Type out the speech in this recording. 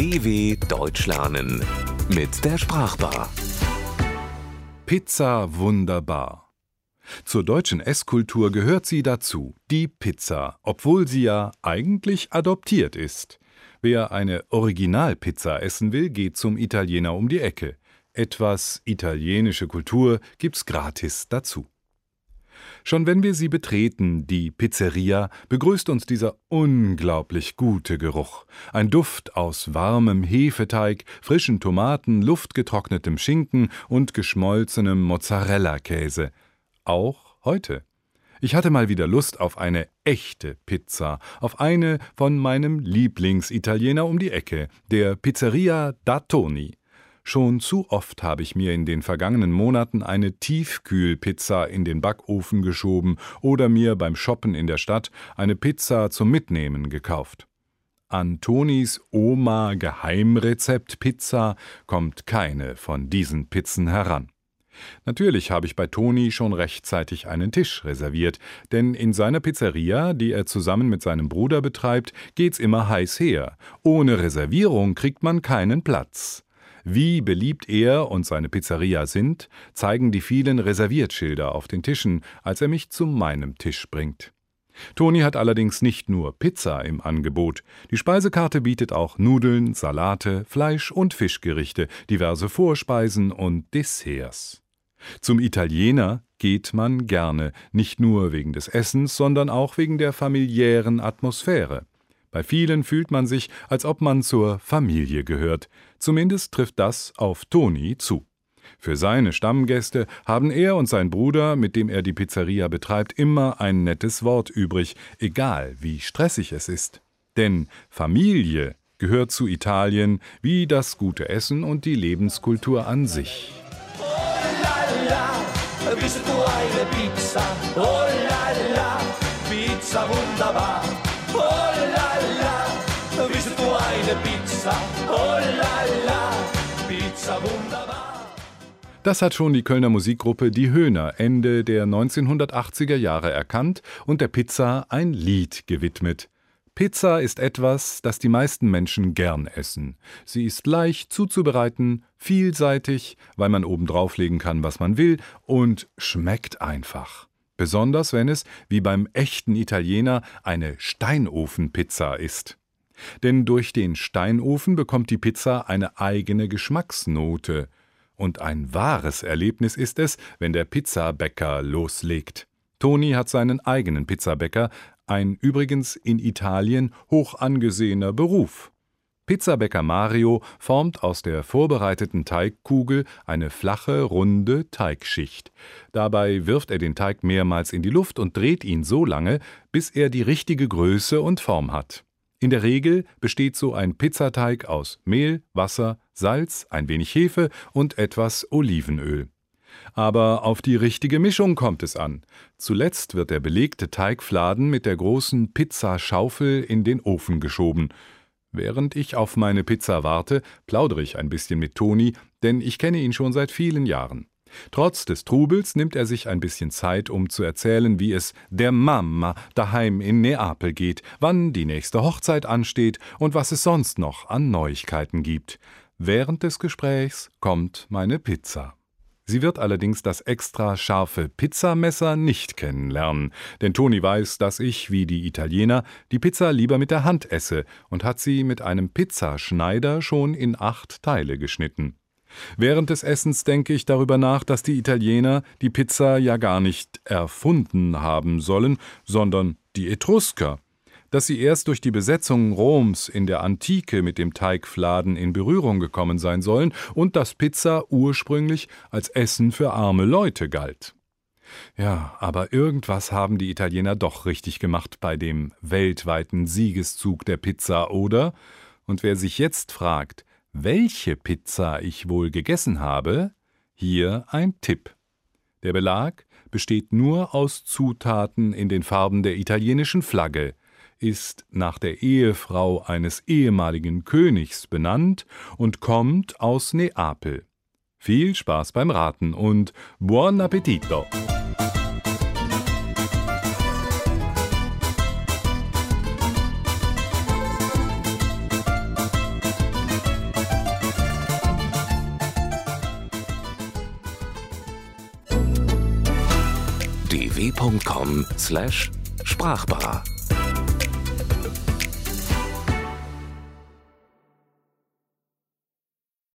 DW Deutsch lernen mit der Sprachbar. Pizza wunderbar. Zur deutschen Esskultur gehört sie dazu, die Pizza, obwohl sie ja eigentlich adoptiert ist. Wer eine Originalpizza essen will, geht zum Italiener um die Ecke. Etwas italienische Kultur gibt's gratis dazu. Schon wenn wir sie betreten, die Pizzeria, begrüßt uns dieser unglaublich gute Geruch. Ein Duft aus warmem Hefeteig, frischen Tomaten, luftgetrocknetem Schinken und geschmolzenem Mozzarella-Käse. Auch heute. Ich hatte mal wieder Lust auf eine echte Pizza, auf eine von meinem Lieblingsitaliener um die Ecke, der Pizzeria da Toni. Schon zu oft habe ich mir in den vergangenen Monaten eine Tiefkühlpizza in den Backofen geschoben oder mir beim Shoppen in der Stadt eine Pizza zum Mitnehmen gekauft. An Tonis Oma Geheimrezept Pizza kommt keine von diesen Pizzen heran. Natürlich habe ich bei Toni schon rechtzeitig einen Tisch reserviert, denn in seiner Pizzeria, die er zusammen mit seinem Bruder betreibt, geht's immer heiß her. Ohne Reservierung kriegt man keinen Platz. Wie beliebt er und seine Pizzeria sind, zeigen die vielen Reserviertschilder auf den Tischen, als er mich zu meinem Tisch bringt. Toni hat allerdings nicht nur Pizza im Angebot. Die Speisekarte bietet auch Nudeln, Salate, Fleisch- und Fischgerichte, diverse Vorspeisen und Desserts. Zum Italiener geht man gerne, nicht nur wegen des Essens, sondern auch wegen der familiären Atmosphäre. Bei vielen fühlt man sich, als ob man zur Familie gehört. Zumindest trifft das auf Toni zu. Für seine Stammgäste haben er und sein Bruder, mit dem er die Pizzeria betreibt, immer ein nettes Wort übrig, egal wie stressig es ist. Denn Familie gehört zu Italien wie das gute Essen und die Lebenskultur an sich. Oh la la, bist du eine Pizza? Oh la la, Pizza wunderbar. Pizza, oh la la, Pizza wunderbar. Das hat schon die Kölner Musikgruppe Die Höhner Ende der 1980er Jahre erkannt und der Pizza ein Lied gewidmet. Pizza ist etwas, das die meisten Menschen gern essen. Sie ist leicht zuzubereiten, vielseitig, weil man oben drauflegen kann, was man will, und schmeckt einfach. Besonders wenn es, wie beim echten Italiener, eine Steinofenpizza ist. Denn durch den Steinofen bekommt die Pizza eine eigene Geschmacksnote. Und ein wahres Erlebnis ist es, wenn der Pizzabäcker loslegt. Toni hat seinen eigenen Pizzabäcker, ein übrigens in Italien hoch angesehener Beruf. Pizzabäcker Mario formt aus der vorbereiteten Teigkugel eine flache, runde Teigschicht. Dabei wirft er den Teig mehrmals in die Luft und dreht ihn so lange, bis er die richtige Größe und Form hat. In der Regel besteht so ein Pizzateig aus Mehl, Wasser, Salz, ein wenig Hefe und etwas Olivenöl. Aber auf die richtige Mischung kommt es an. Zuletzt wird der belegte Teigfladen mit der großen Pizzaschaufel in den Ofen geschoben. Während ich auf meine Pizza warte, plaudere ich ein bisschen mit Toni, denn ich kenne ihn schon seit vielen Jahren. Trotz des Trubels nimmt er sich ein bisschen Zeit, um zu erzählen, wie es der Mama daheim in Neapel geht, wann die nächste Hochzeit ansteht und was es sonst noch an Neuigkeiten gibt. Während des Gesprächs kommt meine Pizza. Sie wird allerdings das extra scharfe Pizzamesser nicht kennenlernen, denn Toni weiß, dass ich, wie die Italiener, die Pizza lieber mit der Hand esse und hat sie mit einem Pizzaschneider schon in acht Teile geschnitten. Während des Essens denke ich darüber nach, dass die Italiener die Pizza ja gar nicht erfunden haben sollen, sondern die Etrusker, dass sie erst durch die Besetzung Roms in der Antike mit dem Teigfladen in Berührung gekommen sein sollen und dass Pizza ursprünglich als Essen für arme Leute galt. Ja, aber irgendwas haben die Italiener doch richtig gemacht bei dem weltweiten Siegeszug der Pizza, oder? Und wer sich jetzt fragt, welche Pizza ich wohl gegessen habe, hier ein Tipp. Der Belag besteht nur aus Zutaten in den Farben der italienischen Flagge, ist nach der Ehefrau eines ehemaligen Königs benannt und kommt aus Neapel. Viel Spaß beim Raten und buon appetito! dw.com/sprachbar.